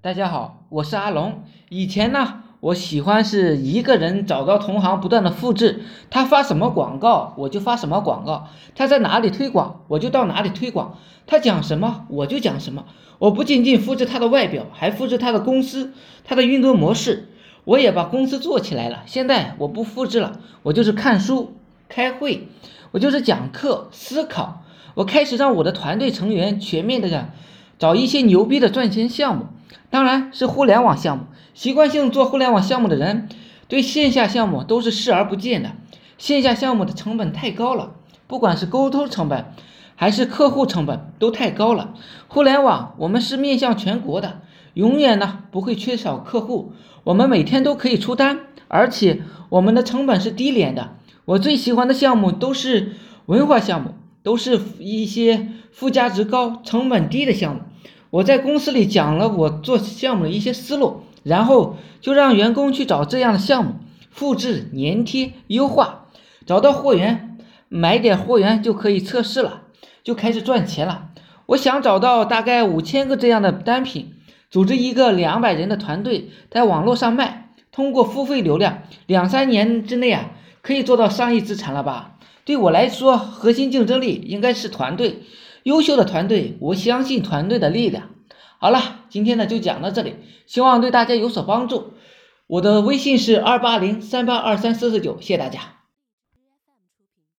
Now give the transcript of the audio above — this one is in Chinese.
大家好，我是阿龙。以前呢，我喜欢是一个人找到同行，不断的复制他发什么广告，我就发什么广告；他在哪里推广，我就到哪里推广；他讲什么，我就讲什么。我不仅仅复制他的外表，还复制他的公司、他的运作模式。我也把公司做起来了。现在我不复制了，我就是看书、开会，我就是讲课、思考。我开始让我的团队成员全面的找一些牛逼的赚钱项目。当然是互联网项目，习惯性做互联网项目的人，对线下项目都是视而不见的。线下项目的成本太高了，不管是沟通成本，还是客户成本，都太高了。互联网我们是面向全国的，永远呢不会缺少客户，我们每天都可以出单，而且我们的成本是低廉的。我最喜欢的项目都是文化项目，都是一些附加值高、成本低的项目。我在公司里讲了我做项目的一些思路，然后就让员工去找这样的项目，复制、粘贴、优化，找到货源，买点货源就可以测试了，就开始赚钱了。我想找到大概五千个这样的单品，组织一个两百人的团队，在网络上卖，通过付费流量，两三年之内啊，可以做到上亿资产了吧？对我来说，核心竞争力应该是团队。优秀的团队，我相信团队的力量。好了，今天呢就讲到这里，希望对大家有所帮助。我的微信是二八零三八二三四四九，谢谢大家。